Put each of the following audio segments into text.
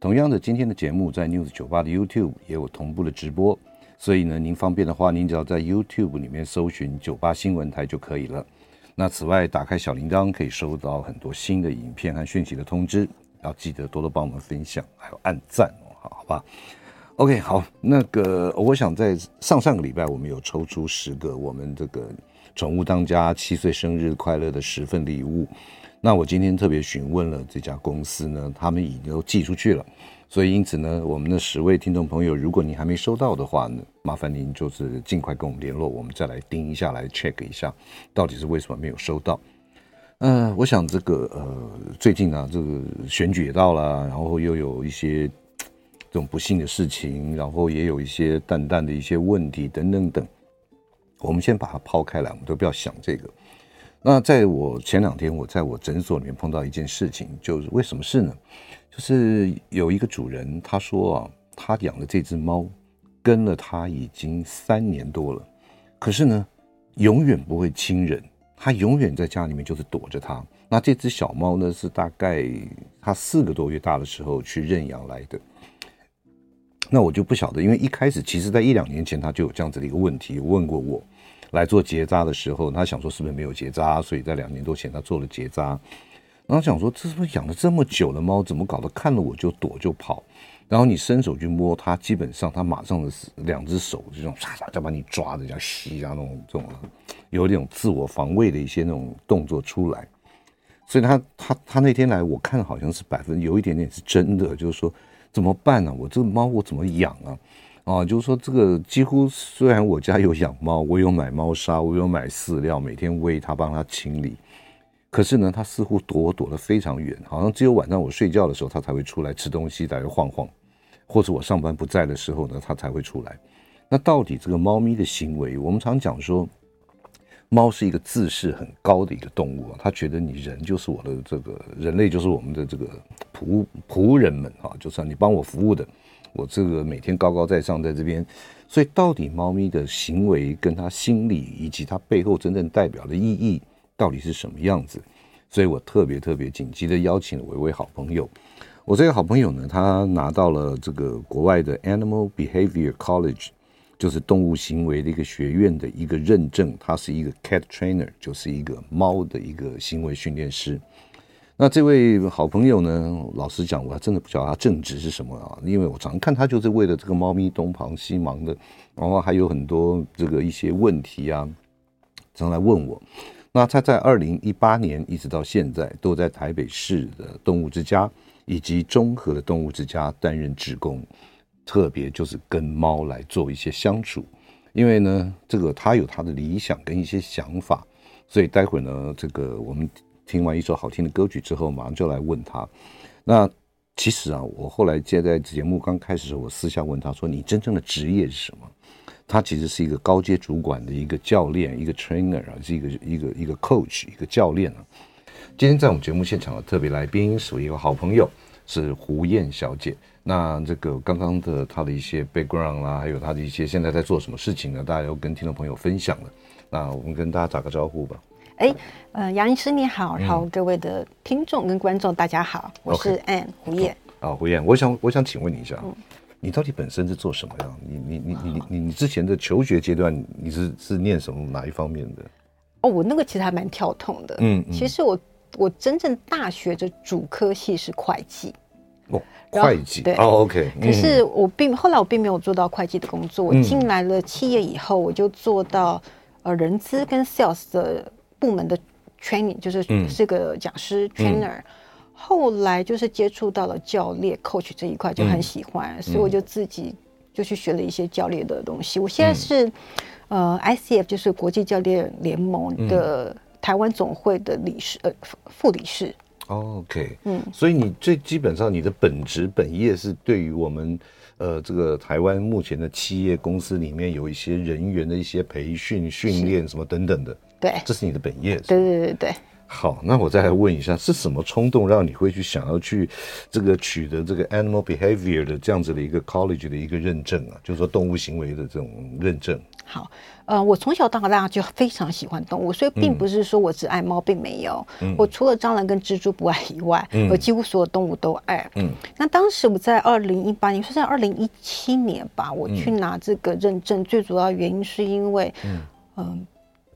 同样的，今天的节目在 News 九八的 YouTube 也有同步的直播，所以呢，您方便的话，您只要在 YouTube 里面搜寻九八新闻台就可以了。那此外，打开小铃铛可以收到很多新的影片和讯息的通知，要记得多多帮我们分享，还有按赞哦，好好吧？OK，好，那个我想在上上个礼拜我们有抽出十个我们这个宠物当家七岁生日快乐的十份礼物。那我今天特别询问了这家公司呢，他们已经都寄出去了，所以因此呢，我们的十位听众朋友，如果你还没收到的话呢，麻烦您就是尽快跟我们联络，我们再来盯一下，来 check 一下，到底是为什么没有收到。嗯、我想这个呃，最近、啊，这个选举也到了，然后又有一些这种不幸的事情，然后也有一些淡淡的一些问题等等等，我们先把它抛开来，我们都不要想这个。那在我前两天，我在我诊所里面碰到一件事情，就是为什么事呢？就是有一个主人他说啊，他养的这只猫跟了他已经三年多了，可是呢，永远不会亲人，他永远在家里面就是躲着他。那这只小猫呢，是大概他四个多月大的时候去认养来的。那我就不晓得，因为一开始其实在一两年前他就有这样子的一个问题，问过我。来做结扎的时候，他想说是不是没有结扎，所以在两年多前他做了结扎。然后想说，这是不是养了这么久的猫，怎么搞得看了我就躲就跑？然后你伸手去摸它，基本上它马上的两只手这种唰唰就把你抓着，像吸啊那种这种有点自我防卫的一些那种动作出来。所以他他他那天来，我看好像是百分有一点点是真的，就是说怎么办呢、我这个猫我怎么养啊？啊，就是说这个几乎虽然我家有养猫，我有买猫砂，我有买饲料，每天喂它，帮它清理，可是呢，它似乎躲我躲得非常远，好像只有晚上我睡觉的时候，它才会出来吃东西，在这晃晃，或者我上班不在的时候呢，它才会出来。那到底这个猫咪的行为，我们常讲说，猫是一个自视很高的一个动物啊，它觉得你人就是我的这个人类，就是我们的这个仆仆人们啊，就是你帮我服务的。我这个每天高高在上在这边，所以到底猫咪的行为跟它心理以及它背后真正代表的意义到底是什么样子？所以我特别特别紧急的邀请了我一位好朋友。我这个好朋友呢，他拿到了这个国外的 Animal Behavior College，就是动物行为的一个学院的一个认证，他是一个 Cat Trainer，就是一个猫的一个行为训练师。那这位好朋友呢，老实讲，我还真的不晓得他正职是什么啊，因为我常看他就是为了这个猫咪东忙西忙的，然后还有很多这个一些问题啊，常来问我。那他在二零一八年一直到现在，都在台北市的动物之家以及中和的动物之家担任职工，特别就是跟猫来做一些相处，因为呢，这个他有他的理想跟一些想法，所以待会儿呢，这个我们。听完一首好听的歌曲之后，马上就来问他。那其实啊，我后来接在节目刚开始的时候，我私下问他说：“你真正的职业是什么？”他其实是一个高阶主管的一个教练，一个 trainer 啊，是一个一个一个 coach，一个教练啊。今天在我们节目现场的特别来宾是我一个好朋友，是胡燕小姐。那这个刚刚的他的一些 background 啦，还有他的一些现在在做什么事情呢？大家要跟听众朋友分享了。那我们跟大家打个招呼吧。哎，呃，杨医师你好，然后各位的听众跟观众大家好，嗯、我是 Ann 胡燕。啊，胡燕，我想我想请问你一下，嗯、你到底本身是做什么样？你你你你你你之前的求学阶段，你是是念什么哪一方面的？哦，我那个其实还蛮跳痛的。嗯，嗯其实我我真正大学的主科系是会计。哦，会计。对，哦，OK。可是我并后来我并没有做到会计的工作，我进来了企业以后，我就做到呃人资跟 sales 的。部门的 training 就是是个讲师 trainer，、嗯、后来就是接触到了教练 coach 这一块，就很喜欢，嗯、所以我就自己就去学了一些教练的东西。我现在是、嗯、呃 ICF 就是国际教练联盟的台湾总会的理事呃副理事。OK，嗯，所以你最基本上你的本职本业是对于我们呃，这个台湾目前的企业公司里面有一些人员的一些培训、训练什么等等的。对，这是你的本业。对对对对。好，那我再来问一下，是什么冲动让你会去想要去这个取得这个 animal behavior 的这样子的一个 college 的一个认证啊？就是说动物行为的这种认证。好，呃，我从小到大就非常喜欢动物，所以并不是说我只爱猫，并没有。嗯、我除了蟑螂跟蜘蛛不爱以外，嗯、我几乎所有动物都爱。嗯，那当时我在二零一八年，是在二零一七年吧，我去拿这个认证，嗯、最主要原因是因为，嗯、呃，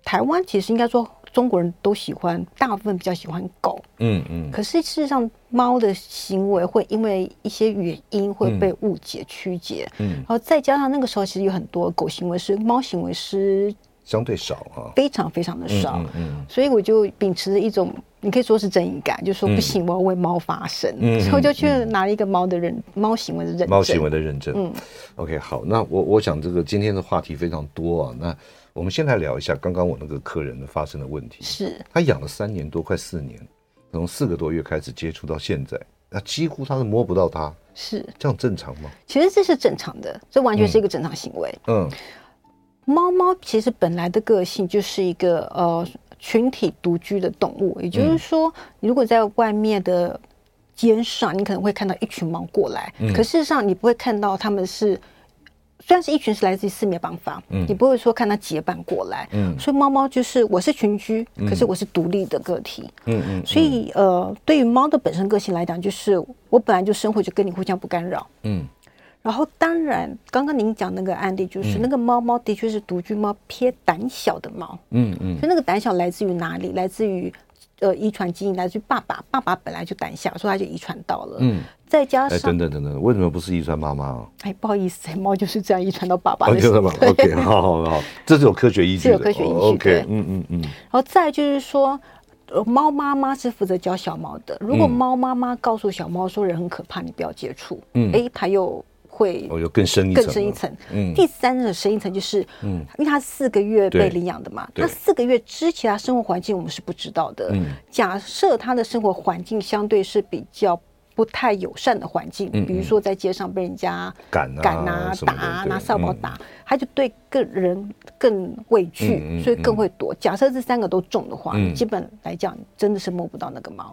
台湾其实应该说。中国人都喜欢，大部分比较喜欢狗。嗯嗯。嗯，可是事实上，猫的行为会因为一些原因会被误解曲解。嗯。然后再加上那个时候，其实有很多狗行为是、猫行为是相对少啊，非常非常的少。嗯，嗯，嗯。所以我就秉持着一种，你可以说是正义感，就说不行，我要为猫发声。嗯。所以我就去拿了一个猫的认，猫行为的认证。猫行为的认证。嗯。OK，好，那我我想这个今天的话题非常多啊，那。我们先来聊一下刚刚我那个客人的发生的问题。是他养了三年多，快四年，从四个多月开始接触到现在，那几乎他是摸不到它。是这样正常吗？其实这是正常的，这完全是一个正常行为。嗯，猫猫其实本来的个性就是一个呃群体独居的动物，也就是说，你如果在外面的街上，你可能会看到一群猫过来，嗯、可事实上你不会看到他们是。虽然是一群是来自于四面八方，嗯，你不会说看它结伴过来，嗯，所以猫猫就是我是群居，可是我是独立的个体，嗯嗯，所以呃，对于猫的本身个性来讲，就是我本来就生活就跟你互相不干扰，嗯，然后当然刚刚您讲那个案例，就是那个猫猫的确是独居猫，偏胆小的猫，嗯嗯，所以那个胆小来自于哪里？来自于。呃，遗传基因来自于爸爸，爸爸本来就胆小，所以他就遗传到了。嗯，再加上，哎，等等等等，为什么不是遗传妈妈？哎，不好意思，猫就是这样遗传到爸爸的。OK，好好好，这是有科学依据的，有科学依据。OK，嗯嗯嗯。然后再就是说，猫妈妈是负责教小猫的。如果猫妈妈告诉小猫说人很可怕，你不要接触，嗯，哎，它又。会哦有更深一层，更深一层。嗯，第三个深一层就是，嗯，因为它四个月被领养的嘛，那四个月之前它生活环境我们是不知道的。嗯，假设它的生活环境相对是比较不太友善的环境，比如说在街上被人家赶赶啊、打啊、拿扫把打，他就对个人更畏惧，所以更会躲。假设这三个都中的话，基本来讲真的是摸不到那个猫。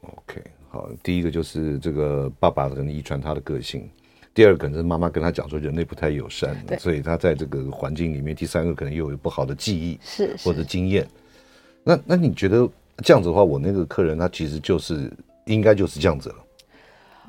OK，好，第一个就是这个爸爸可能遗传他的个性。第二个可能是妈妈跟他讲说人类不太友善，所以他在这个环境里面。第三个可能又有不好的记忆，是，是或者经验。那那你觉得这样子的话，我那个客人他其实就是应该就是这样子了。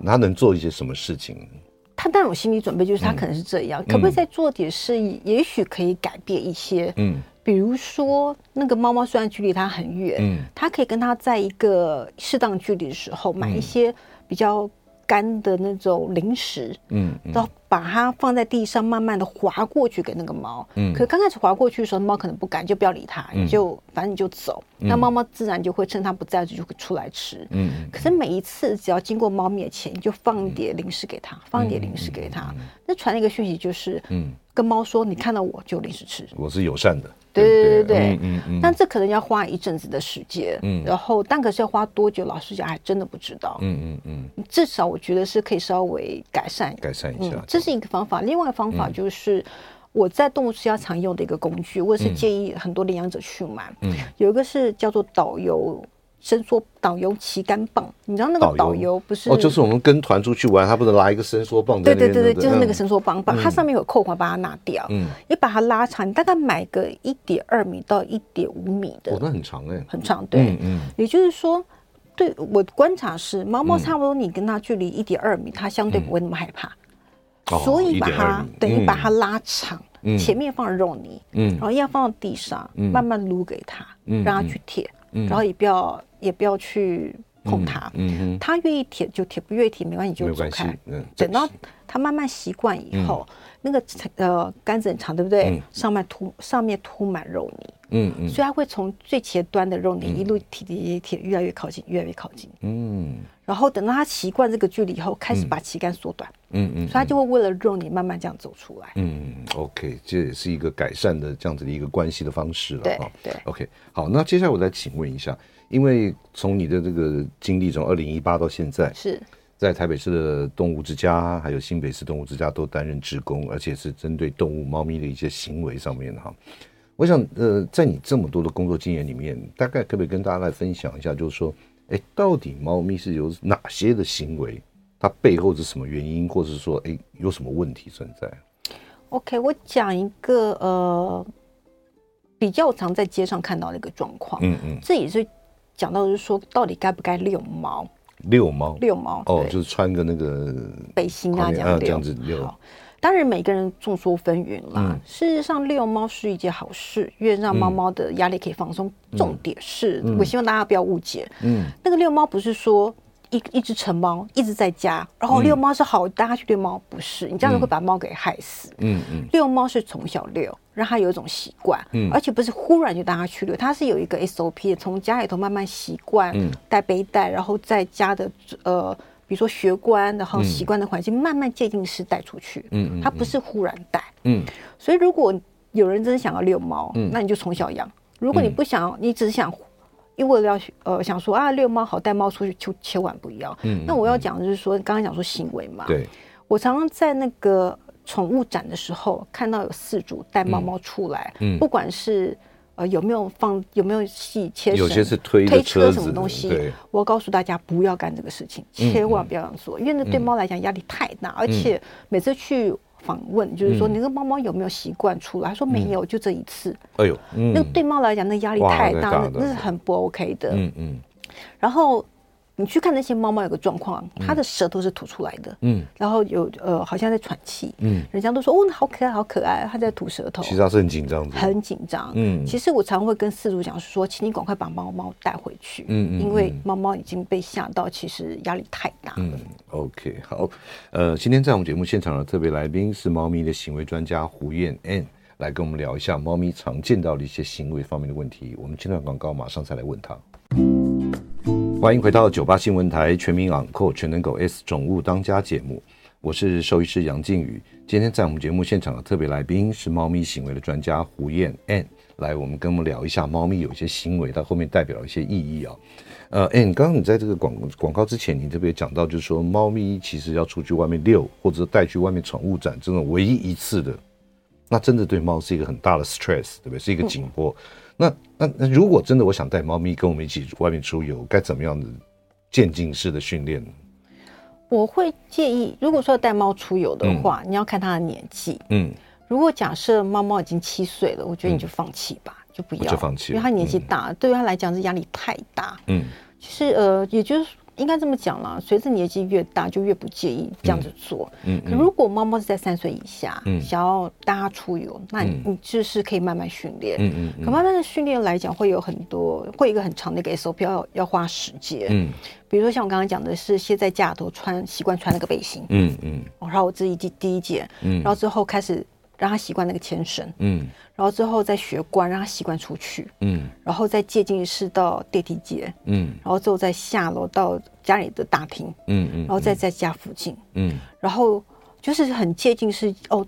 他能做一些什么事情？他当然有心理准备，就是他可能是这样，嗯、可不可以再做点事？也许可以改变一些。嗯，比如说那个猫猫虽然距离他很远，嗯，他可以跟他在一个适当距离的时候买一些比较。干的那种零食，嗯，然后把它放在地上，慢慢的滑过去给那个猫，嗯，可刚开始滑过去的时候，猫可能不敢，就不要理它，你就反正你就走，那猫猫自然就会趁它不在就会出来吃，嗯，可是每一次只要经过猫面前，你就放一点零食给它，放一点零食给它，那传了一个讯息就是，嗯，跟猫说你看到我就有零食吃，我是友善的。对对？对对，嗯嗯，但这可能要花一阵子的时间，嗯，然后但可是要花多久，老实讲还真的不知道，嗯嗯嗯，至少我觉得是可以稍微改善改善一下，这是一个方法。另外一个方法就是我在动物之家常用的一个工具，我也是建议很多领养者去买，嗯，有一个是叫做导游。伸缩导游旗杆棒，你知道那个导游不是？哦，就是我们跟团出去玩，他不是拿一个伸缩棒。对对对对，就是那个伸缩棒棒，它上面有扣环，把它拿掉。嗯，你把它拉长，你大概买个一点二米到一点五米的。哦，那很长哎，很长。对，嗯，也就是说，对我观察是，猫猫差不多，你跟它距离一点二米，它相对不会那么害怕。所以把它等于把它拉长，前面放肉泥，嗯，然后要放到地上，慢慢撸给它，让它去舔。然后也不要也不要去碰它，嗯，它愿意舔就舔，不愿意舔没关系，就走开。嗯，等到它慢慢习惯以后，那个呃杆子很长，对不对？上面涂上面涂满肉泥，嗯嗯，所以它会从最前端的肉泥一路提提提，越来越靠近，越来越靠近。嗯，然后等到它习惯这个距离以后，开始把旗杆缩短。嗯嗯，所以它就会为了肉泥慢慢这样走出来。嗯，OK，这也是一个改善的这样子的一个关系的方式了。对对，OK。好，那接下来我再请问一下，因为从你的这个经历从二零一八到现在，是在台北市的动物之家，还有新北市动物之家都担任职工，而且是针对动物猫咪的一些行为上面哈。我想，呃，在你这么多的工作经验里面，大概可不可以跟大家来分享一下，就是说，哎，到底猫咪是有哪些的行为，它背后是什么原因，或者是说，哎，有什么问题存在？OK，我讲一个呃，比较常在街上看到的一个状况，嗯嗯，这也是讲到就是说，到底该不该遛猫？遛猫，遛猫哦，就是穿个那个背心啊，这样这样子遛。当然，每个人众说纷纭啦。嗯、事实上，遛猫是一件好事，因为让猫猫的压力可以放松。嗯、重点是、嗯、我希望大家不要误解，嗯，那个遛猫不是说一一只成猫一直在家，然后遛猫是好，大家去遛猫不是，你这样子会把猫给害死。嗯嗯，遛猫是从小遛。让它有一种习惯，嗯，而且不是忽然就带它去遛，它是有一个 SOP，从家里头慢慢习惯，嗯，带背带，然后在家的呃，比如说学官，然后习惯的环境，嗯、慢慢渐进式带出去，嗯，他不是忽然带，嗯，所以如果有人真的想要遛猫，嗯，那你就从小养；如果你不想要，你只是想，因为要呃想说啊遛猫好带猫出去，就千万不要。嗯，那我要讲的就是说，刚刚讲说行为嘛，对，我常常在那个。宠物展的时候，看到有饲主带猫猫出来，嗯，不管是呃有没有放有没有系牵绳，有些是推推车什么东西，我要告诉大家不要干这个事情，千万不要这样做，因为那对猫来讲压力太大，而且每次去访问，就是说你那个猫猫有没有习惯出来，他说没有，就这一次。哎呦，那对猫来讲那压力太大，那那是很不 OK 的。嗯嗯，然后。你去看那些猫猫，有个状况，它的舌头是吐出来的，嗯，然后有呃，好像在喘气，嗯，人家都说哦，好可爱，好可爱，它在吐舌头，其实它是很紧张的，很紧张，嗯，其实我常会跟饲主讲说，请你赶快把猫猫带回去，嗯嗯，因为猫猫已经被吓到，其实压力太大了。嗯，OK，好，呃，今天在我们节目现场的特别来宾是猫咪的行为专家胡燕 Ann，来跟我们聊一下猫咪常见到的一些行为方面的问题。我们切段广告马上再来问他。欢迎回到九八新闻台全民昂扣全能狗 S 宠物当家节目，我是兽医师杨靖宇。今天在我们节目现场的特别来宾是猫咪行为的专家胡燕 Ann，来我们跟我们聊一下猫咪有一些行为，它后面代表了一些意义啊。呃，Ann，刚刚你在这个广广告之前，你特别讲到，就是说猫咪其实要出去外面遛，或者带去外面宠物展，这种唯一一次的，那真的对猫是一个很大的 stress，对不对？是一个紧迫。那那那，如果真的我想带猫咪跟我们一起外面出游，该怎么样的渐进式的训练呢？我会建议，如果说要带猫出游的话，嗯、你要看它的年纪。嗯，如果假设猫猫已经七岁了，我觉得你就放弃吧，嗯、就不要，就放弃，因为它年纪大，嗯、对于它来讲是压力太大。嗯，其实呃，也就是。应该这么讲啦，随着年纪越大，就越不介意这样子做。嗯，嗯，可如果猫猫是在三岁以下，嗯，想要带它出游，那你你就是可以慢慢训练。嗯嗯。可慢慢的训练来讲，会有很多，会有一个很长的一个 SOP，要要花时间。嗯。比如说像我刚刚讲的是，先在家里头穿习惯穿那个背心。嗯嗯。然后我自己第第一件，嗯，然后之后开始。让他习惯那个牵绳，嗯，然后之后再学关，让他习惯出去，嗯，然后再接进式到电梯间，嗯，然后之后再下楼到家里的大厅，嗯嗯，然后再在家附近，嗯，然后就是很接近是哦，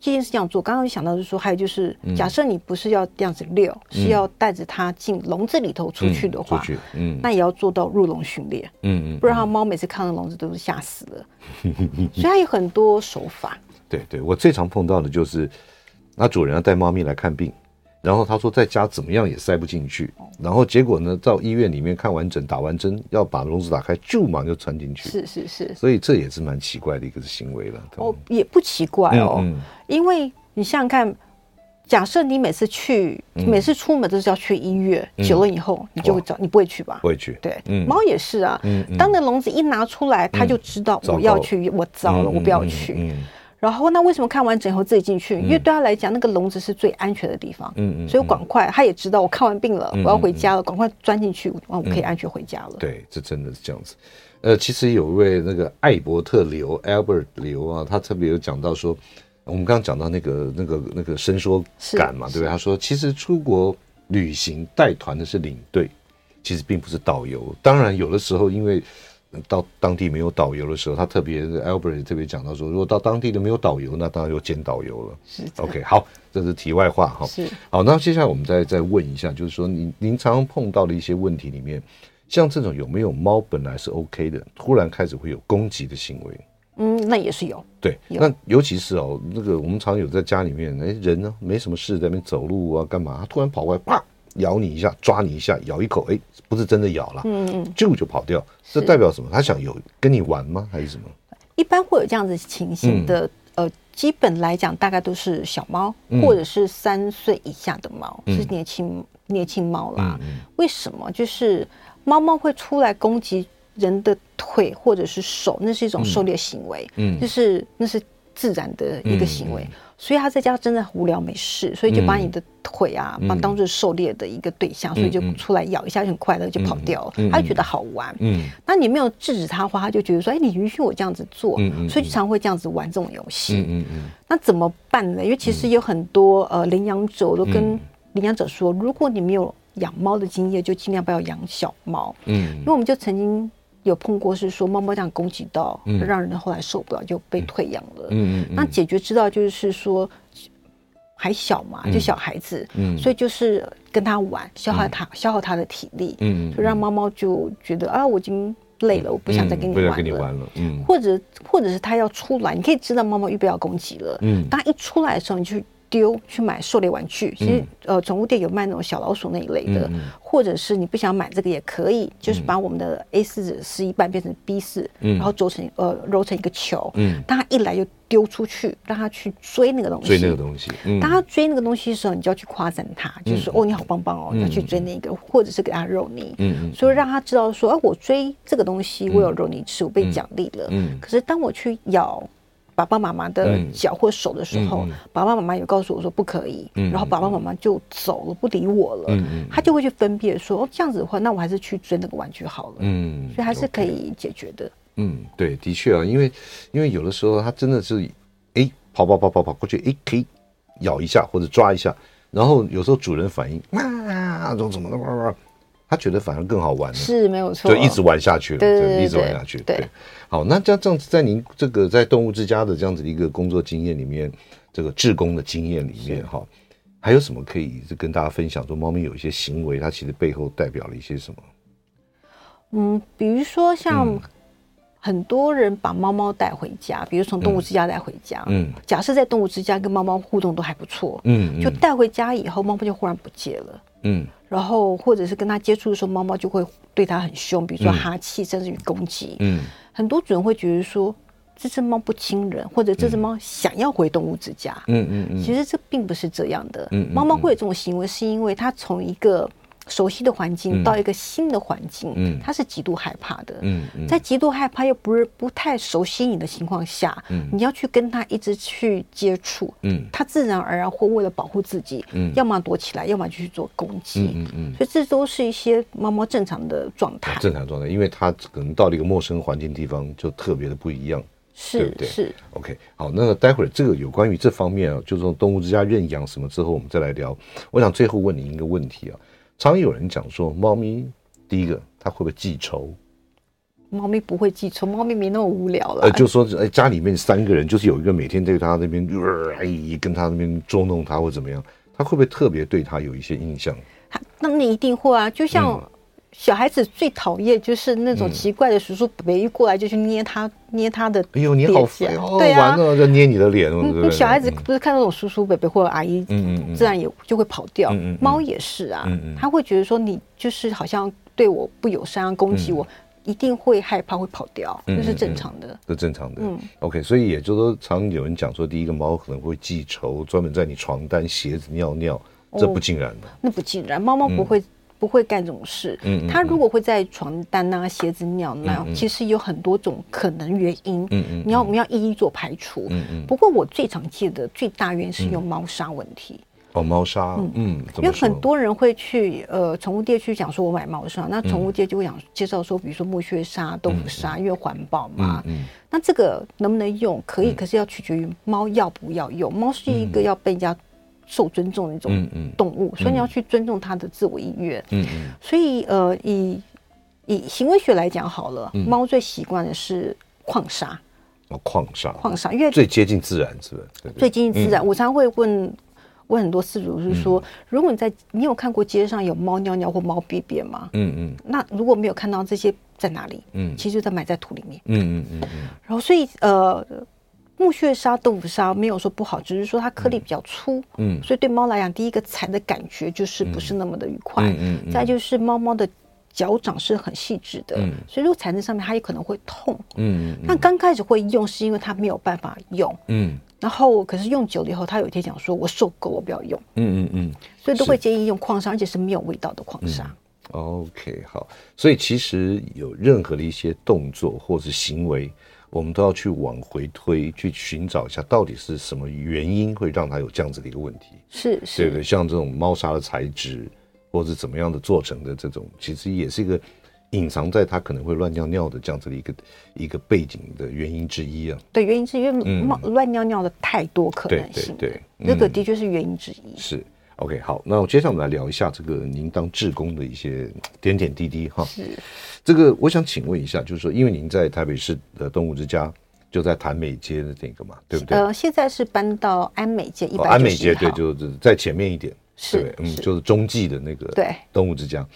接近是这样做。刚刚就想到就是说，还有就是，假设你不是要这样子遛，是要带着它进笼子里头出去的话，嗯，那也要做到入笼训练，嗯嗯，不然它猫每次看到笼子都是吓死了，所以它有很多手法。对对，我最常碰到的就是，那主人要带猫咪来看病，然后他说在家怎么样也塞不进去，然后结果呢，到医院里面看完诊打完针，要把笼子打开，就马上就穿进去。是是是，所以这也是蛮奇怪的一个行为了。哦，也不奇怪哦，嗯嗯、因为你想想看，假设你每次去，嗯、每次出门都是要去医院，嗯、久了以后你就会找，你不会去吧？不会去。对，嗯、猫也是啊，嗯嗯、当那笼子一拿出来，它就知道我要去，嗯、我糟了，嗯、我不要去。然后那为什么看完整以后自己进去？因为对他来讲，那个笼子是最安全的地方。嗯嗯。所以赶快，他也知道我看完病了，我要回家了，赶快钻进去，我可以安全回家了。对，这真的是这样子。呃，其实有一位那个艾伯特刘 Albert 刘啊，他特别有讲到说，我们刚刚讲到那个那个那个伸缩感嘛，对不对？他说，其实出国旅行带团的是领队，其实并不是导游。当然，有的时候因为。到当地没有导游的时候，他特别 Albert 特别讲到说，如果到当地的没有导游，那当然就兼导游了。是，OK，好，这是题外话哈。是，好，那接下来我们再再问一下，就是说您您常常碰到的一些问题里面，像这种有没有猫本来是 OK 的，突然开始会有攻击的行为？嗯，那也是有。对，那尤其是哦，那个我们常有在家里面，哎，人呢没什么事在那边走路啊，干嘛？他突然跑过来，啪，咬你一下，抓你一下，咬一口，哎，不是真的咬了，嗯嗯，就就跑掉，这代表什么？他想有跟你玩吗？还是什么？一般会有这样子情形的，嗯、呃，基本来讲大概都是小猫，嗯、或者是三岁以下的猫，嗯、是年轻年轻猫啦。为什么？就是猫猫会出来攻击人的腿或者是手，那是一种狩猎行为，嗯，就是那是自然的一个行为。所以他在家真的无聊没事，所以就把你的腿啊，把当做狩猎的一个对象，所以就出来咬一下就很快乐就跑掉了。他就觉得好玩。嗯，那你没有制止他的话，他就觉得说：“哎，你允许我这样子做。”所以就常会这样子玩这种游戏。嗯嗯，那怎么办呢？因为其实有很多呃领养者我都跟领养者说，如果你没有养猫的经验，就尽量不要养小猫。嗯，因为我们就曾经。有碰过是说猫猫这样攻击到，让人后来受不了就被退养了。嗯嗯，那解决之道就是说还小嘛，就小孩子，嗯，所以就是跟他玩，消耗他，消耗他的体力，嗯，就让猫猫就觉得啊，我已经累了，我不想再跟你玩了，嗯，或者或者是他要出来，你可以知道猫猫预备要攻击了，嗯，当他一出来的时候，你就。丢去买狩猎玩具，其实呃，宠物店有卖那种小老鼠那一类的，或者是你不想买这个也可以，就是把我们的 A 四纸撕一半变成 B 四，然后揉成呃揉成一个球，嗯，当他一来就丢出去，让他去追那个东西，追那个东西，当他追那个东西的时候，你就要去夸赞他，就是说哦你好棒棒哦，要去追那个，或者是给他肉泥，嗯，所以让他知道说，哎，我追这个东西，我有肉泥吃，我被奖励了，嗯，可是当我去咬。爸爸妈妈的脚或手的时候，嗯、爸爸妈妈有告诉我说不可以，嗯、然后爸爸妈妈就走了，不理我了。嗯、他就会去分辨说，哦，这样子的话，那我还是去追那个玩具好了。嗯，所以还是可以解决的。嗯，对，的确啊，因为因为有的时候他真的是，哎，跑跑跑跑跑过去，哎，可以咬一下或者抓一下，然后有时候主人反应啊，怎么怎么的，他觉得反而更好玩了，是没有错，就一直玩下去了，对，对，对，对，一直玩下去，对。对。好，那这样这样子，在您这个在动物之家的这样子的一个工作经验里面，这个志工的经验里面，哈是，还有什么可以跟大家分享？说猫咪有一些行为，它其实背后代表了一些什么？嗯，比如说像很多人把猫猫带回家，嗯、比如从动物之家带回家，嗯，假设在动物之家跟猫猫互动都还不错，嗯，嗯。就带回家以后，猫猫就忽然不见了，嗯，然后或者是跟它接触的时候，猫猫就会对它很凶，比如说哈气，甚至于攻击，嗯。嗯很多主人会觉得说，这只猫不亲人，或者这只猫想要回动物之家。嗯嗯嗯。其实这并不是这样的。嗯。猫猫会有这种行为，是因为它从一个熟悉的环境到一个新的环境，嗯，它是极度害怕的。嗯嗯。在极度害怕又不是不太熟悉你的情况下，嗯，你要去跟它一直去接触，嗯，它自然而然会为了保护自己，嗯，要么躲起来，要么就去做攻击。嗯嗯。所以这都是一些猫猫正常的状态。正常状态，因为它可能到了一个陌生环境地方，就特别的不一样。是，对不对？是。OK，好，那待会儿这个有关于这方面啊，就是说动物之家认养什么之后，我们再来聊。我想最后问你一个问题啊。常有人讲说，猫咪第一个它会不会记仇？猫咪不会记仇，猫咪没那么无聊了。呃，就说哎，家里面三个人，就是有一个每天在它那边，哎，跟它那边捉弄它或怎么样，它会不会特别对它有一些印象？那你一定会啊，就像。嗯小孩子最讨厌就是那种奇怪的叔叔伯伯一过来就去捏他捏他的，哎呦你好烦哦，对啊，就捏你的脸。小孩子不是看那种叔叔伯伯或者阿姨，嗯嗯，自然也就会跑掉。猫也是啊，他会觉得说你就是好像对我不友善，攻击我，一定会害怕会跑掉，这是正常的，是正常的。嗯，OK，所以也就是说，常有人讲说，第一个猫可能会记仇，专门在你床单、鞋子尿尿，这不尽然的。那不尽然，猫猫不会。不会干这种事。嗯，他如果会在床单啊、鞋子尿尿，其实有很多种可能原因。嗯嗯，你要我们要一一做排除。嗯嗯。不过我最常见的最大原因是用猫砂问题。哦，猫砂。嗯，因为很多人会去呃宠物店去讲说，我买猫砂，那宠物店就会想介绍说，比如说木屑砂、豆腐砂，因为环保嘛。嗯。那这个能不能用？可以，可是要取决于猫要不要用。猫是一个要被人家。受尊重的一种动物，所以你要去尊重它的自我意愿。嗯嗯。所以呃，以以行为学来讲好了，猫最习惯的是矿砂。哦，矿砂。矿砂，因为最接近自然，是不是？最接近自然。我常会问问很多饲主，是说，嗯、如果你在你有看过街上有猫尿尿或猫便便吗？嗯嗯。那如果没有看到这些在哪里？嗯，其实就在埋在土里面。嗯嗯嗯嗯。然后所以呃，木屑沙、豆腐沙没有说不好，只是说它颗粒比较粗。嗯。所以对猫来讲，第一个踩的感觉就是不是那么的愉快。嗯嗯，嗯。再就是猫猫的。脚掌是很细致的，嗯、所以如果踩在上面，它也可能会痛。嗯，那刚开始会用，是因为它没有办法用。嗯，然后可是用久了以后，它有一天讲说：“我受够，我不要用。”嗯嗯嗯，所以都会建议用矿砂，而且是没有味道的矿砂。嗯、OK，好。所以其实有任何的一些动作或者行为，我们都要去往回推，去寻找一下到底是什么原因会让它有这样子的一个问题。是是，对对，像这种猫砂的材质。或者怎么样的做成的这种，其实也是一个隐藏在它可能会乱尿尿的这样子的一个一个背景的原因之一啊。对，原因是因为猫乱尿尿的太多可能性。对，对，对，这个的确是原因之一。是，OK，好，那我接下来我们来聊一下这个您当志工的一些点点滴滴哈。是，这个我想请问一下，就是说，因为您在台北市的动物之家，就在潭美街的那个嘛，对不对？呃，现在是搬到安美街一百、哦、安美街对，就是在前面一点。对，嗯，就是中继的那个对动物之家，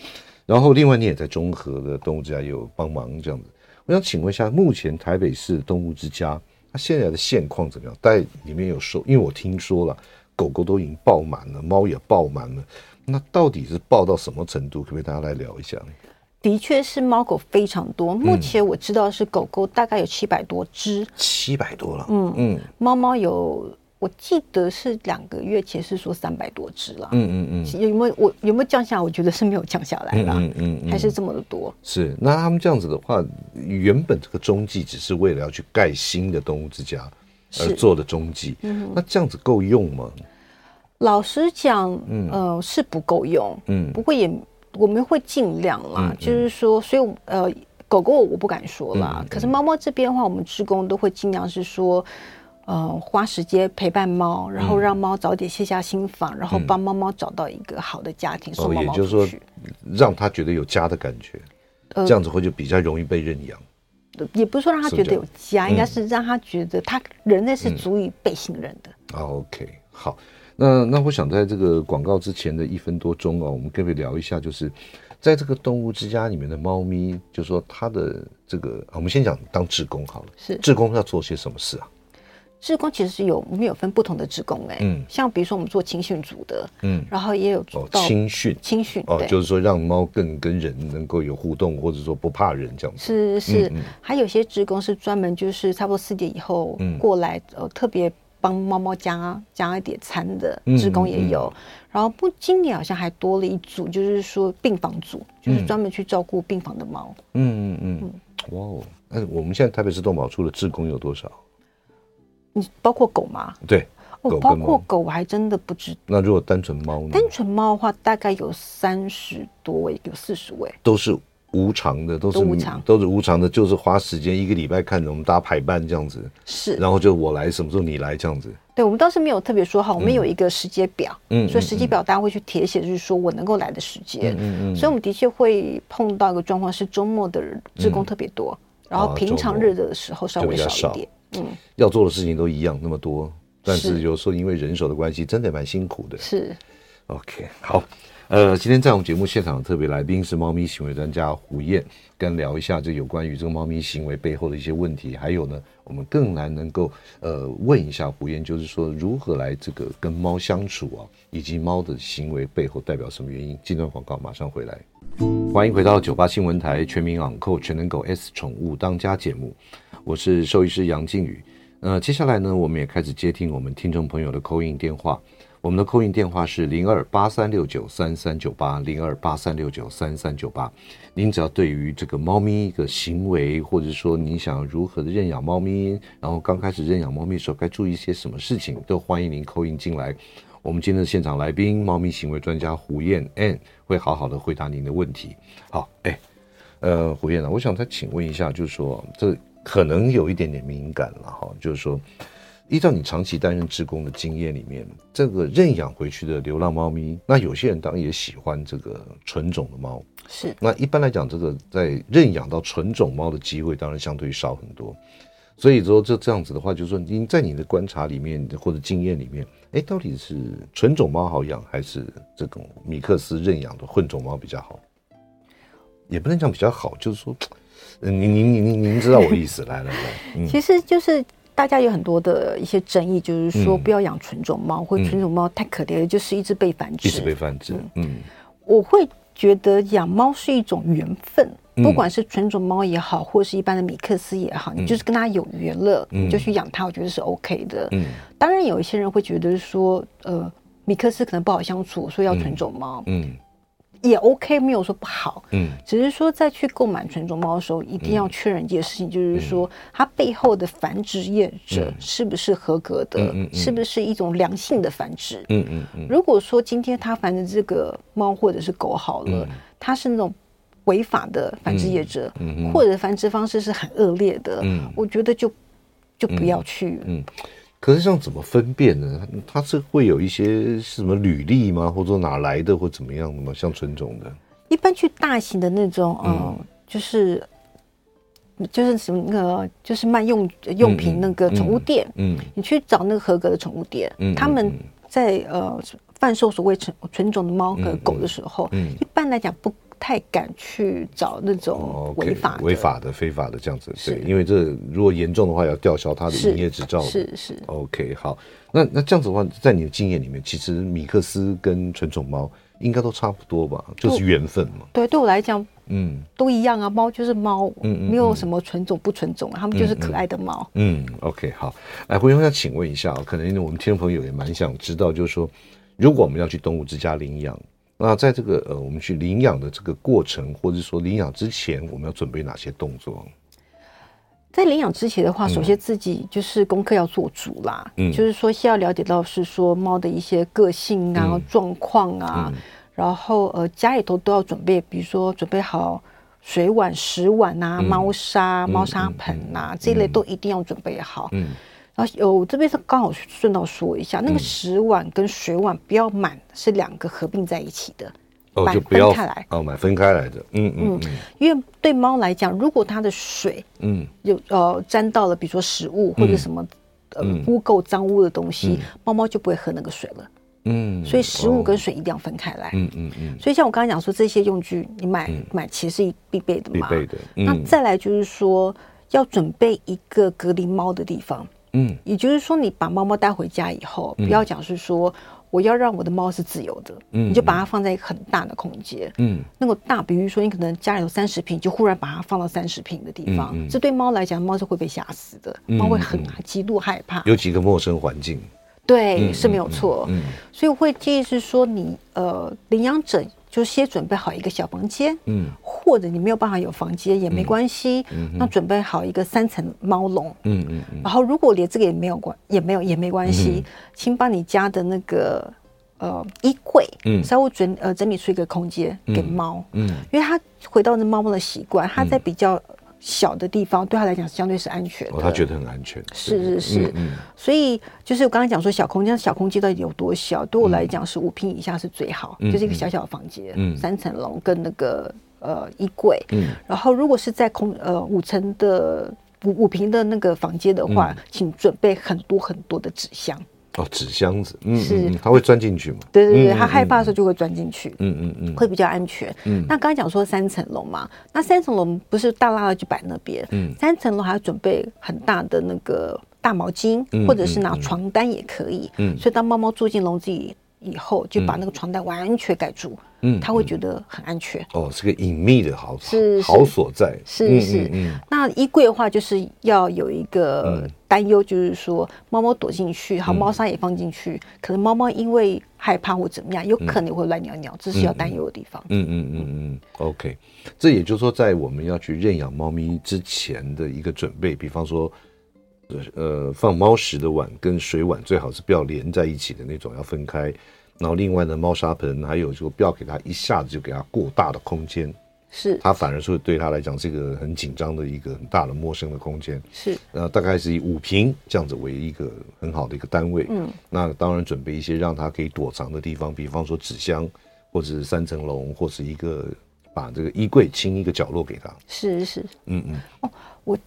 然后另外你也在中和的动物之家有帮忙这样子。我想请问一下，目前台北市动物之家它现在的现况怎么样？在里面有收，因为我听说了，狗狗都已经爆满了，猫也爆满了，那到底是爆到什么程度？可不可以大家来聊一下？的确是猫狗非常多，目前我知道是狗狗大概有七百多只，七百多了，嗯嗯，猫猫有。我记得是两个月前是说三百多只了，嗯嗯嗯，有没有我有没有降下来？我觉得是没有降下来了，嗯嗯嗯，还是这么的多。是，那他们这样子的话，原本这个中继只是为了要去盖新的动物之家而做的中继，嗯，那这样子够用吗？老实讲，嗯。呃是不够用，嗯，不过也我们会尽量啦，就是说，所以呃狗狗我不敢说啦，可是猫猫这边的话，我们职工都会尽量是说。呃，花时间陪伴猫，然后让猫早点卸下心防，嗯、然后帮猫猫找到一个好的家庭，送猫猫出去。哦，也就是说，让它觉得有家的感觉，呃、这样子会就比较容易被认养。也不是说让他觉得有家，应该是让他觉得他人类是足以被信任的。OK，好，那那我想在这个广告之前的一分多钟哦，我们可不可以聊一下，就是在这个动物之家里面的猫咪，就是说它的这个，我们先讲当志工好了，是。志工要做些什么事啊？志工其实是有，我们有分不同的志工哎，嗯，像比如说我们做青训组的，嗯，然后也有做青训，青训哦，就是说让猫更跟人能够有互动，或者说不怕人这样子。是是，还有些志工是专门就是差不多四点以后过来，呃，特别帮猫猫加加一点餐的志工也有。然后不，今年好像还多了一组，就是说病房组，就是专门去照顾病房的猫。嗯嗯嗯，哇哦，那我们现在台北市动保处的志工有多少？你包括狗吗？对，哦，包括狗，我还真的不知道。那如果单纯猫呢？单纯猫的话，大概有三十多位，有四十位，都是无偿的，都是无偿，都是无偿的，就是花时间一个礼拜看着我们大家排班这样子。是，然后就我来，什么时候你来这样子。对，我们倒是没有特别说好，我们有一个时间表，嗯，所以时间表大家会去填写，就是说我能够来的时间。嗯嗯。所以我们的确会碰到一个状况，是周末的职工特别多，然后平常日的时候稍微少一点。嗯，要做的事情都一样那么多，但是有时候因为人手的关系，真的蛮辛苦的。是，OK，好，呃，今天在我们节目现场的特别来宾是猫咪行为专家胡燕，跟聊一下这有关于这个猫咪行为背后的一些问题，还有呢，我们更难能够呃问一下胡燕，就是说如何来这个跟猫相处啊，以及猫的行为背后代表什么原因。进段广告，马上回来。欢迎回到九八新闻台全民养狗全能狗 S 宠物当家节目。我是兽医师杨靖宇，呃，接下来呢，我们也开始接听我们听众朋友的 call in 电话。我们的 call in 电话是零二八三六九三三九八零二八三六九三三九八。您只要对于这个猫咪的行为，或者说您想要如何的认养猫咪，然后刚开始认养猫咪的时候该注意一些什么事情，都欢迎您 call in 进来。我们今天的现场来宾，猫咪行为专家胡燕 Ann 会好好的回答您的问题。好，哎，呃，胡燕啊，我想再请问一下，就是说这。可能有一点点敏感了哈，就是说，依照你长期担任职工的经验里面，这个认养回去的流浪猫咪，那有些人当然也喜欢这个纯种的猫，是。那一般来讲，这个在认养到纯种猫的机会当然相对于少很多。所以说这这样子的话，就是说您在你的观察里面或者经验里面，哎，到底是纯种猫好养，还是这种米克斯认养的混种猫比较好？也不能讲比较好，就是说，您您您您您知道我意思，来来来，嗯、其实就是大家有很多的一些争议，就是说不要养纯种猫，嗯、或者纯种猫太可怜了，就是一直被繁殖，一直被繁殖。嗯，嗯我会觉得养猫是一种缘分。不管是纯种猫也好，或是一般的米克斯也好，嗯、你就是跟它有缘了，嗯、你就去养它，我觉得是 OK 的。嗯，当然有一些人会觉得说，呃，米克斯可能不好相处，所以要纯种猫。嗯。嗯也 OK，没有说不好，嗯，只是说在去购买纯种猫的时候，一定要确认一件事情，就是说它背后的繁殖业者是不是合格的，是不是一种良性的繁殖，嗯嗯嗯。如果说今天他繁殖这个猫或者是狗好了，它是那种违法的繁殖业者，或者繁殖方式是很恶劣的，嗯，我觉得就就不要去，嗯。可是这样怎么分辨呢？它是会有一些什么履历吗？或者说哪来的或怎么样的吗？像纯种的，一般去大型的那种，嗯，嗯就是就是什么那个就是卖用用品那个宠物店，嗯，嗯嗯你去找那个合格的宠物店，嗯，他们在呃贩售所谓纯纯种的猫和狗的时候，嗯，嗯一般来讲不。太敢去找那种违法、违法的、非法的这样子，对，因为这如果严重的话，要吊销他的营业执照。是是。OK，好，那那这样子的话，在你的经验里面，其实米克斯跟纯种猫应该都差不多吧？就是缘分嘛。对，对我来讲，嗯，都一样啊，猫就是猫，嗯，没有什么纯种不纯种，它们就是可爱的猫。嗯，OK，好，来，回头要请问一下，可能我们听众朋友也蛮想知道，就是说，如果我们要去动物之家领养。那在这个呃，我们去领养的这个过程，或者说领养之前，我们要准备哪些动作？在领养之前的话，首先自己就是功课要做足啦，嗯，就是说先要了解到是说猫的一些个性啊、状况啊，然后呃家里头都要准备，比如说准备好水碗、食碗啊、猫砂、猫砂盆啊这一类都一定要准备好，嗯。然后有这边是刚好顺道说一下，那个食碗跟水碗不要满，是两个合并在一起的，哦，就不要分开来哦，买分开来的，嗯嗯嗯，因为对猫来讲，如果它的水，嗯，有呃沾到了，比如说食物或者什么呃污垢脏污的东西，猫猫就不会喝那个水了，嗯，所以食物跟水一定要分开来，嗯嗯嗯，所以像我刚刚讲说这些用具，你买买其实是必备的嘛，必备的，那再来就是说要准备一个隔离猫的地方。嗯，也就是说，你把猫猫带回家以后，不要讲是说我要让我的猫是自由的，嗯，你就把它放在一个很大的空间，嗯，那个大，比如说你可能家里有三十平，就忽然把它放到三十平的地方，这对猫来讲，猫是会被吓死的，猫会很极度害怕，有几个陌生环境，对，是没有错，嗯，所以我会建议是说，你呃，领养者。就先准备好一个小房间，嗯，或者你没有办法有房间也没关系，嗯，那准备好一个三层猫笼，嗯嗯，然后如果连这个也没有关，也没有也没关系，请把你家的那个呃衣柜，嗯，稍微整呃整理出一个空间给猫，嗯，因为它回到那猫猫的习惯，它在比较。小的地方对他来讲相对是安全的，哦，他觉得很安全。是是是，嗯，所以就是我刚才讲说小空间，小空间到底有多小？对我来讲是五平以下是最好，就是一个小小的房间，嗯，三层楼跟那个呃衣柜，嗯，然后如果是在空呃五层的五五平的那个房间的话，请准备很多很多的纸箱。哦，纸箱子，嗯，是，它会钻进去吗？对对对，它害怕的时候就会钻进去，嗯嗯嗯，会比较安全。嗯，那刚才讲说三层楼嘛，那三层楼不是大拉拉就摆那边，嗯，三层楼还要准备很大的那个大毛巾，或者是拿床单也可以，嗯，所以当猫猫住进笼子里以后，就把那个床单完全盖住。嗯，他会觉得很安全。哦，是个隐秘的好是好所在，是是。那衣柜的话，就是要有一个担忧，就是说猫猫躲进去，好，猫砂也放进去，可能猫猫因为害怕或怎么样，有可能会乱尿尿，这是要担忧的地方。嗯嗯嗯嗯，OK。这也就是说，在我们要去认养猫咪之前的一个准备，比方说，呃，放猫食的碗跟水碗最好是不要连在一起的那种，要分开。然后另外呢，猫砂盆还有就不要给它一下子就给它过大的空间，是。它反而是对它来讲是一个很紧张的一个很大的陌生的空间，是。呃大概是以五平这样子为一个很好的一个单位，嗯，那当然准备一些让它可以躲藏的地方，比方说纸箱或者是三层笼，或是一个把这个衣柜清一个角落给它，是是，嗯嗯。哦我。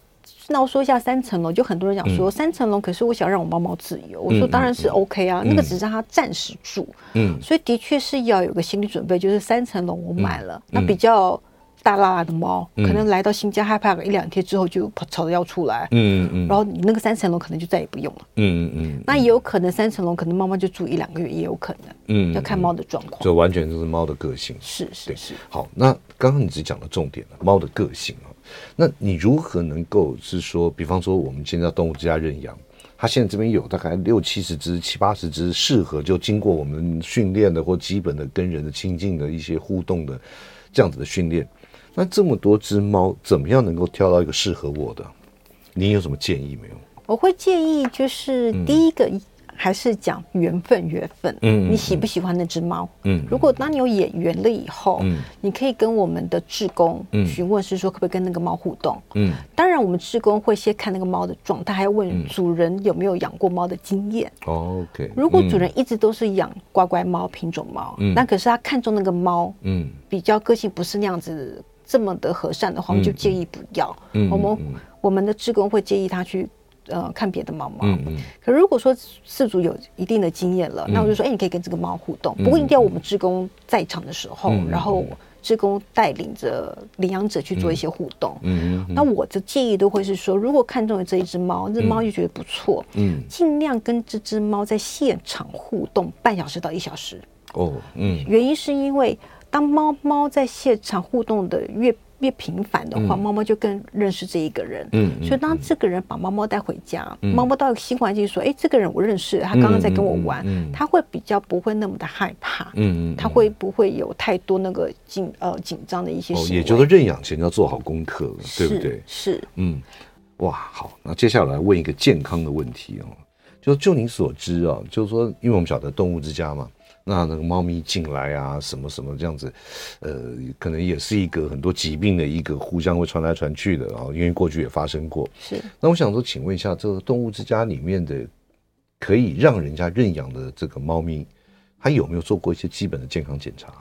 那我说一下三层楼，就很多人讲说、嗯、三层楼，可是我想让我猫猫自由。我说当然是 OK 啊，嗯、那个只是让它暂时住。嗯，所以的确是要有个心理准备，就是三层楼我买了，嗯、那比较。大拉拉的猫，可能来到新家害怕个一两天之后就吵着要出来，嗯嗯，然后你那个三层楼可能就再也不用了，嗯嗯嗯，那也有可能三层楼可能猫猫就住一两个月，也有可能，嗯，要看猫的状况，就完全就是猫的个性，是是是。好，那刚刚你只讲了重点了，猫的个性啊，那你如何能够是说，比方说我们现在动物之家认养，它现在这边有大概六七十只、七八十只适合就经过我们训练的或基本的跟人的亲近的一些互动的这样子的训练。那这么多只猫，怎么样能够挑到一个适合我的？您有什么建议没有？我会建议就是第一个还是讲缘分，缘分。嗯，你喜不喜欢那只猫？嗯，如果当你有眼缘了以后，嗯，你可以跟我们的志工询问，是说可不可以跟那个猫互动？嗯，当然我们志工会先看那个猫的状态，还要问主人有没有养过猫的经验。OK，如果主人一直都是养乖乖猫品种猫，那可是他看中那个猫，嗯，比较个性不是那样子。这么的和善的话，我们就建议不要。嗯、我们、嗯、我们的志工会建议他去呃看别的猫猫。嗯嗯、可如果说饲主有一定的经验了，嗯、那我就说，哎，你可以跟这个猫互动，嗯、不过一定要我们志工在场的时候，嗯、然后职工带领着领养者去做一些互动。嗯嗯嗯、那我的建议都会是说，如果看中了这一只猫，这猫就觉得不错，嗯，尽量跟这只猫在现场互动半小时到一小时。哦，嗯，原因是因为。当猫猫在现场互动的越越频繁的话，猫猫就更认识这一个人。嗯，所以当这个人把猫猫带回家，猫猫到新环境说：“哎，这个人我认识，他刚刚在跟我玩。”他会比较不会那么的害怕。嗯嗯，他会不会有太多那个紧呃紧张的一些事情？也就是认养前要做好功课，对不对？是。嗯，哇，好，那接下来问一个健康的问题哦，就就您所知啊，就是说，因为我们晓得动物之家嘛。那那个猫咪进来啊，什么什么这样子，呃，可能也是一个很多疾病的一个互相会传来传去的啊，因为过去也发生过。是。那我想说，请问一下，这个动物之家里面的可以让人家认养的这个猫咪，它有没有做过一些基本的健康检查？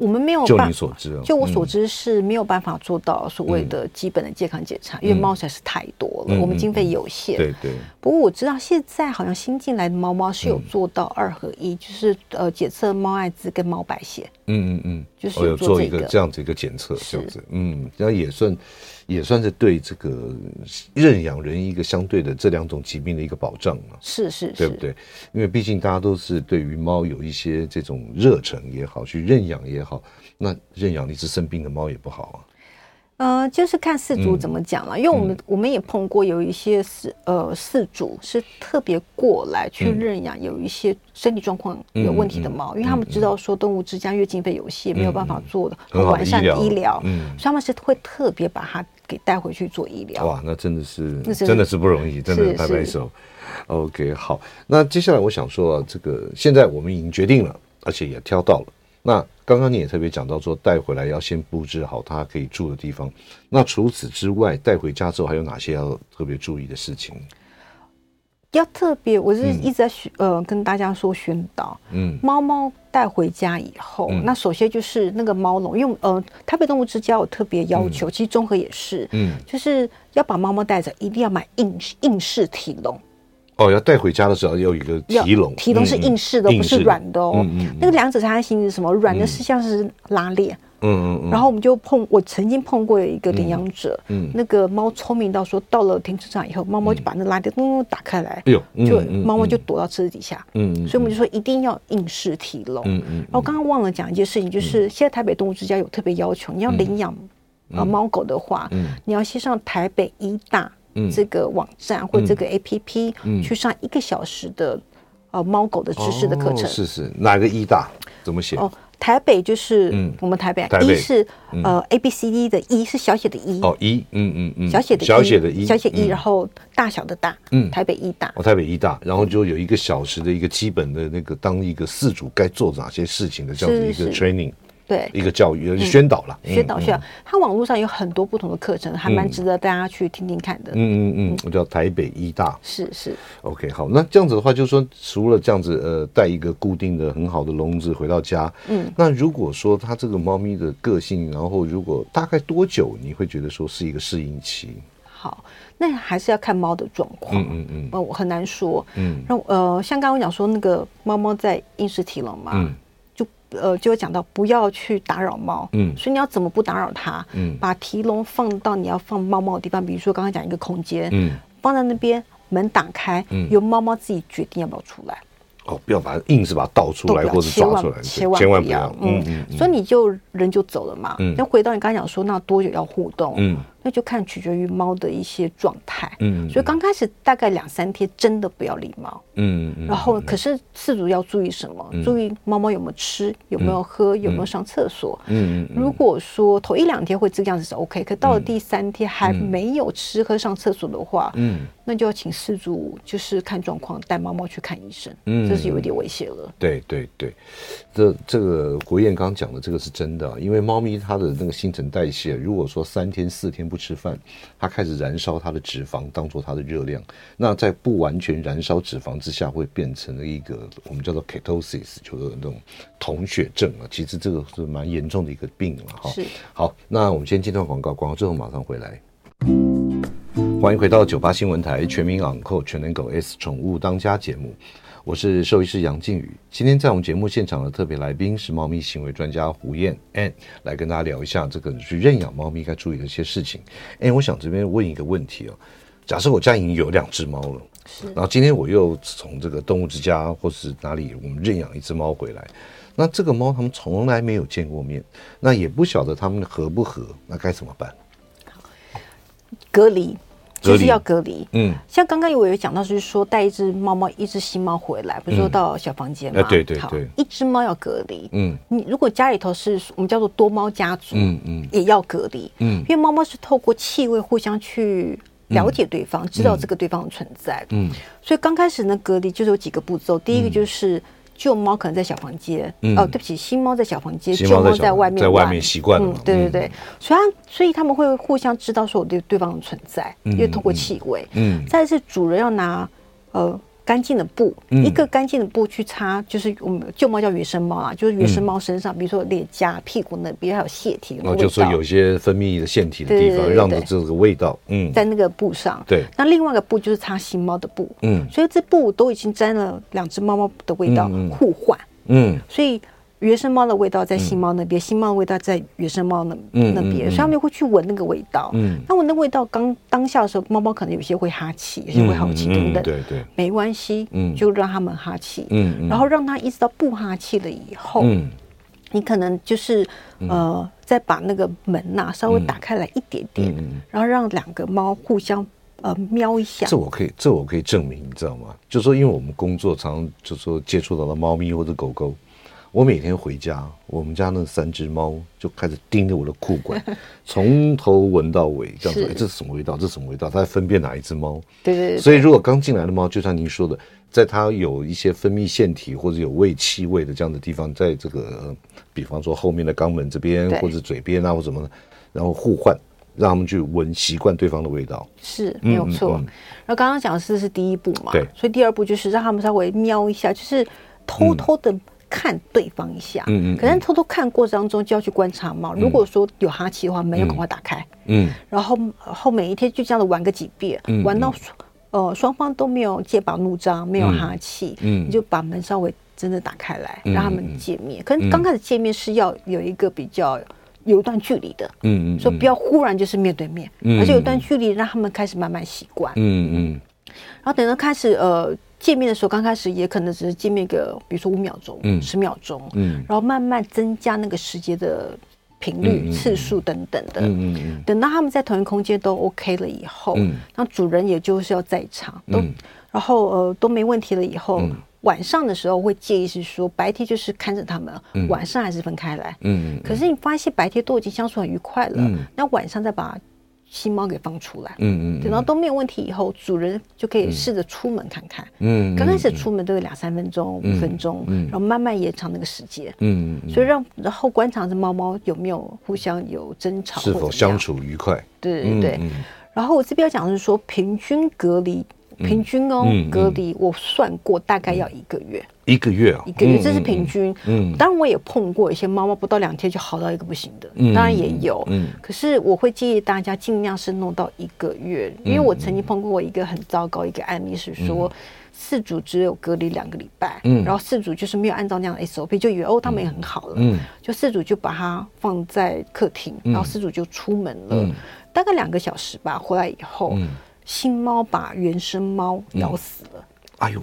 我们没有，就你所知，就我所知是没有办法做到所谓的基本的健康检查，因为猫实在是太多了，我们经费有限。对对。不过我知道现在好像新进来的猫猫是有做到二合一，就是呃检测猫艾滋跟猫白血。嗯嗯嗯，就是有做一个这样子一个检测，这样子，嗯，那也算。也算是对这个认养人一个相对的这两种疾病的一个保障嘛，是是，对不对？因为毕竟大家都是对于猫有一些这种热忱也好，去认养也好，那认养一只生病的猫也不好啊。呃，就是看饲主怎么讲了，因为我们我们也碰过有一些事呃饲主是特别过来去认养有一些身体状况有问题的猫，因为他们知道说动物之家月经费有限，没有办法做的很完善的医疗，嗯，所以他们是会特别把它给带回去做医疗。哇，那真的是真的是不容易，真的拍拍手。OK，好，那接下来我想说啊，这个现在我们已经决定了，而且也挑到了。那刚刚你也特别讲到说，带回来要先布置好它可以住的地方。那除此之外，带回家之后还有哪些要特别注意的事情？要特别，我是一直在宣、嗯、呃跟大家说宣导。嗯，猫猫带回家以后，嗯、那首先就是那个猫笼，因为呃台北动物之家有特别要求，嗯、其实综合也是，嗯，就是要把猫猫带着，一定要买硬硬式体笼。哦，要带回家的时候要有一个提笼，提笼是硬式的，不是软的哦。那个两者差异性是什么？软的是像是拉链，嗯嗯。然后我们就碰，我曾经碰过有一个领养者，嗯，那个猫聪明到说，到了停车场以后，猫猫就把那拉链咚咚打开来，哎呦，就猫猫就躲到车子底下，嗯，所以我们就说一定要硬式提笼，嗯嗯。然后刚刚忘了讲一件事情，就是现在台北动物之家有特别要求，你要领养啊猫狗的话，嗯，你要先上台北医大。这个网站或这个 APP、嗯、去上一个小时的呃猫狗的知识的课程。哦、是是，哪个医大？怎么写？哦，台北就是我们台北，嗯、台北。医是呃 A B C D 的一是小写的一。哦一嗯嗯嗯。小写的小写的一小写一，然后大小的大嗯。台北医大。哦台北医大，然后就有一个小时的一个基本的那个当一个饲主该做哪些事情的这样子一个 training。对一个教育宣导了，宣导宣导。它网络上有很多不同的课程，还蛮值得大家去听听看的。嗯嗯嗯，我叫台北医大，是是。OK，好，那这样子的话，就是说除了这样子，呃，带一个固定的很好的笼子回到家，嗯，那如果说它这个猫咪的个性，然后如果大概多久你会觉得说是一个适应期？好，那还是要看猫的状况。嗯嗯嗯，呃，我很难说。嗯，那呃，像刚刚我讲说那个猫猫在硬式体笼嘛，嗯，就呃就会讲到不要去打扰猫。嗯，所以你要怎么不打扰它？嗯，把提笼放到你要放猫猫的地方，比如说刚刚讲一个空间，嗯，放在那边，门打开，嗯，由猫猫自己决定要不要出来。哦，不要把它硬是把它倒出来或者抓出来，千万千万不要。嗯嗯，所以你就人就走了嘛。嗯，那回到你刚才讲说，那多久要互动？嗯。那就看取决于猫的一些状态，嗯，所以刚开始大概两三天真的不要理猫，嗯嗯，然后可是饲主要注意什么？注意猫猫有没有吃，有没有喝，有没有上厕所，嗯嗯，如果说头一两天会这个样子是 OK，可到了第三天还没有吃喝上厕所的话，嗯，那就要请饲主就是看状况带猫猫去看医生，嗯，这是有一点危险了。对对对，这这个国燕刚讲的这个是真的，因为猫咪它的那个新陈代谢，如果说三天四天。不吃饭，它开始燃烧它的脂肪，当做它的热量。那在不完全燃烧脂肪之下，会变成了一个我们叫做 ketosis，就是那种酮血症啊。其实这个是蛮严重的一个病了哈。是。好，那我们先进段广告，广告之后马上回来。欢迎回到九八新闻台全民昂扣全能狗 S 宠物当家节目。我是兽医师杨靖宇，今天在我们节目现场的特别来宾是猫咪行为专家胡燕 Ann，来跟大家聊一下这个去认养猫咪该注意的一些事情。哎，我想这边问一个问题哦，假设我家已经有两只猫了，是，然后今天我又从这个动物之家或是哪里我们认养一只猫回来，那这个猫他们从来没有见过面，那也不晓得他们合不合，那该怎么办？隔离。就是要隔离，嗯，像刚刚我有讲到，就是说带一只猫猫、一只新猫回来，不是说到小房间吗？对对对，一只猫要隔离，嗯，你如果家里头是我们叫做多猫家族，嗯嗯，也要隔离，嗯，因为猫猫是透过气味互相去了解对方，知道这个对方的存在，嗯，所以刚开始呢，隔离就是有几个步骤，第一个就是。旧猫可能在小房间，嗯、哦，对不起，新猫在小房间，旧猫在外面，在外面习惯了。嗯，对对对，嗯、所以他所以他们会互相知道说我对对方的存在，嗯、因为通过气味。嗯，再是主人要拿呃。干净的布，嗯、一个干净的布去擦，就是我们旧猫叫原生猫啊，就是原生猫身上，嗯、比如说脸颊、屁股那边还有腺体，然后就是有些分泌的腺体的地方，让着这个味道，嗯，在那个布上。对，那另外一个布就是擦新猫的布，嗯，所以这布都已经沾了两只猫猫的味道，嗯、互换，嗯，所以。原生猫的味道在新猫那边，嗯、新猫的味道在原生猫那那边，所以他们会去闻那个味道。嗯，那闻那味道刚当下的时候，猫猫可能有些会哈气，有些会好奇等等。对对，没关系，嗯，就让他们哈气，嗯，然后让它一直到不哈气了以后，嗯，你可能就是呃，再把那个门呐稍微打开来一点点，嗯，然后让两个猫互相呃瞄一下。这我可以，这我可以证明，你知道吗？就是说因为我们工作常常就说接触到了猫咪或者狗狗。我每天回家，我们家那三只猫就开始盯着我的裤管，从头闻到尾，这样子。哎，这是什么味道？这是什么味道？它在分辨哪一只猫？对对对。所以，如果刚进来的猫，就像您说的，在它有一些分泌腺体或者有味气味的这样的地方，在这个，比方说后面的肛门这边，或者嘴边啊，或什么的，然后互换，让他们去闻习惯对方的味道，是没有错。然后刚刚讲的是是第一步嘛，对。所以第二步就是让他们稍微瞄一下，就是偷偷的。看对方一下，嗯嗯，可能偷偷看过程当中就要去观察猫。如果说有哈气的话，门要赶快打开，嗯，然后后每一天就这样子玩个几遍，玩到呃双方都没有剑拔弩张，没有哈气，嗯，你就把门稍微真的打开来，让他们见面。可能刚开始见面是要有一个比较有一段距离的，嗯嗯，所以不要忽然就是面对面，而且有段距离让他们开始慢慢习惯，嗯嗯，然后等到开始呃。见面的时候，刚开始也可能只是见面个，比如说五秒钟、嗯、十秒钟，嗯，然后慢慢增加那个时间的频率、嗯、次数等等的。嗯嗯，嗯。等到他们在同一空间都 OK 了以后，嗯，那主人也就是要在场，都，嗯、然后呃都没问题了以后，嗯、晚上的时候会介意是说，白天就是看着他们，嗯、晚上还是分开来。嗯，嗯。可是你发现白天都已经相处很愉快了，嗯、那晚上再把。新猫给放出来，嗯嗯，等到都没有问题以后，主人就可以试着出门看看，嗯，刚开始出门都有两三分钟、五分钟，嗯，然后慢慢延长那个时间，嗯，所以让然后观察这猫猫有没有互相有争吵，是否相处愉快，对对对，然后我这边要讲的是说，平均隔离平均哦，隔离我算过大概要一个月。一个月啊，一个月，这是平均。嗯，当然我也碰过一些猫猫不到两天就好到一个不行的，当然也有。嗯，可是我会建议大家尽量是弄到一个月，因为我曾经碰过一个很糟糕一个案例，是说饲主只有隔离两个礼拜，嗯，然后饲主就是没有按照那样的 SOP，就以为哦他们也很好了，嗯，就饲主就把它放在客厅，然后饲主就出门了，大概两个小时吧，回来以后，新猫把原生猫咬死了，哎呦。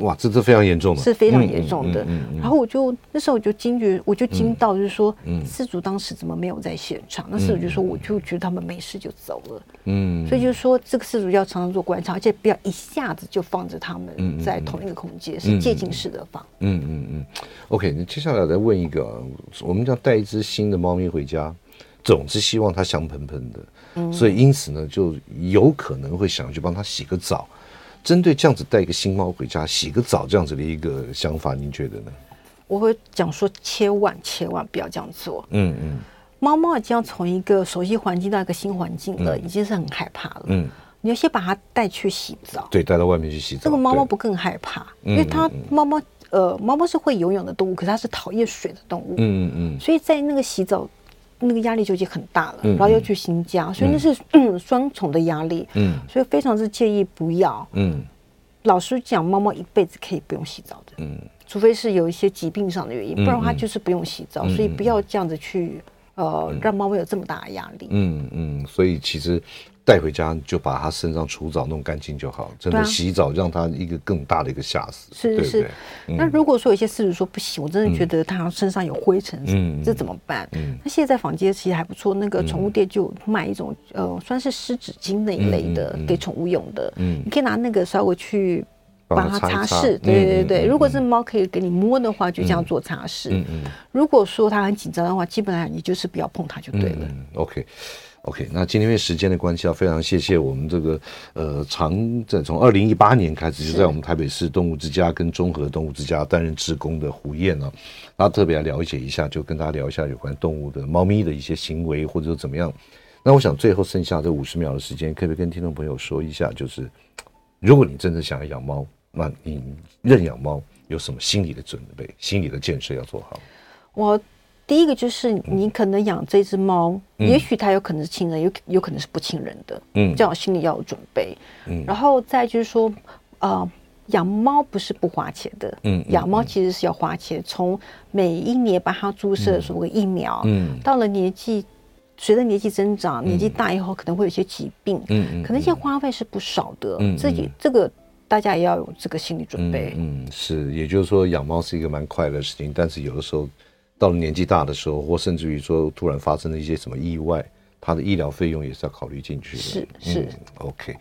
哇，这这非常严重的，是非常严重的。然后我就那时候我就惊觉，我就惊到，就是说，饲主当时怎么没有在现场？那饲主就说，我就觉得他们没事就走了。嗯，所以就是说，这个饲主要常常做观察，而且不要一下子就放着他们在同一个空间，是渐进式的放。嗯嗯嗯。OK，那接下来再问一个，我们要带一只新的猫咪回家，总是希望它香喷喷的，所以因此呢，就有可能会想去帮它洗个澡。针对这样子带一个新猫回家洗个澡这样子的一个想法，您觉得呢？我会讲说，千万千万不要这样做。嗯嗯，猫猫已经要从一个熟悉环境到一个新环境了，已经是很害怕了。嗯，你要先把它带去洗澡，对，带到外面去洗澡。这个猫猫不更害怕？因为它猫猫呃，猫猫是会游泳的动物，可是它是讨厌水的动物。嗯嗯，所以在那个洗澡。那个压力就已经很大了，然后又去新家，所以那是嗯双重的压力。嗯，所以非常之建议不要。嗯，老实讲，猫猫一辈子可以不用洗澡的。嗯，除非是有一些疾病上的原因，不然它就是不用洗澡。所以不要这样子去呃让猫猫有这么大的压力。嗯嗯，所以其实。带回家就把它身上除藻弄干净就好，真的洗澡让它一个更大的一个吓死。是是是。那如果说有些饲主说不行，我真的觉得它身上有灰尘，嗯，这怎么办？嗯，那现在坊间其实还不错，那个宠物店就卖一种呃，算是湿纸巾那一类的，给宠物用的。嗯，你可以拿那个稍微去帮它擦拭。对对对，如果是猫可以给你摸的话，就这样做擦拭。嗯嗯。如果说它很紧张的话，基本上你就是不要碰它就对了。嗯，OK。OK，那今天因为时间的关系，要非常谢谢我们这个呃，长在从二零一八年开始就在我们台北市动物之家跟中和动物之家担任职工的胡燕呢，然后特别来了解一下，就跟大家聊一下有关动物的猫咪的一些行为或者说怎么样。那我想最后剩下这五十秒的时间，可不可以跟听众朋友说一下，就是如果你真的想要养猫，那你认养猫有什么心理的准备、心理的建设要做好？我。第一个就是你可能养这只猫，嗯、也许它有可能是亲人，有有可能是不亲人的，嗯，这样心里要有准备。嗯，然后再就是说，呃，养猫不是不花钱的，嗯，养猫其实是要花钱，从每一年帮它注射所谓疫苗，嗯，到了年纪，随着年纪增长，年纪大以后可能会有些疾病，嗯嗯，可能一些花费是不少的，嗯，自己这个大家也要有这个心理准备。嗯，嗯，是，也就是说养猫是一个蛮快乐的事情，但是有的时候。到了年纪大的时候，或甚至于说突然发生了一些什么意外，他的医疗费用也是要考虑进去的。是是、嗯、OK，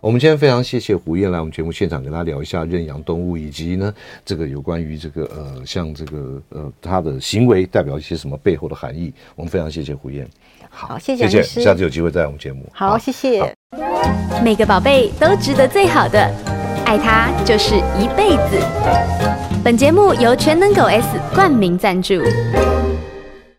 我们今天非常谢谢胡燕来我们节目现场跟他聊一下认养动物，以及呢这个有关于这个呃像这个呃他的行为代表一些什么背后的含义。我们非常谢谢胡燕。好，谢谢谢谢，下次有机会再来我们节目。好，好谢谢。每个宝贝都值得最好的，爱他就是一辈子。本节目由全能狗 S 冠名赞助。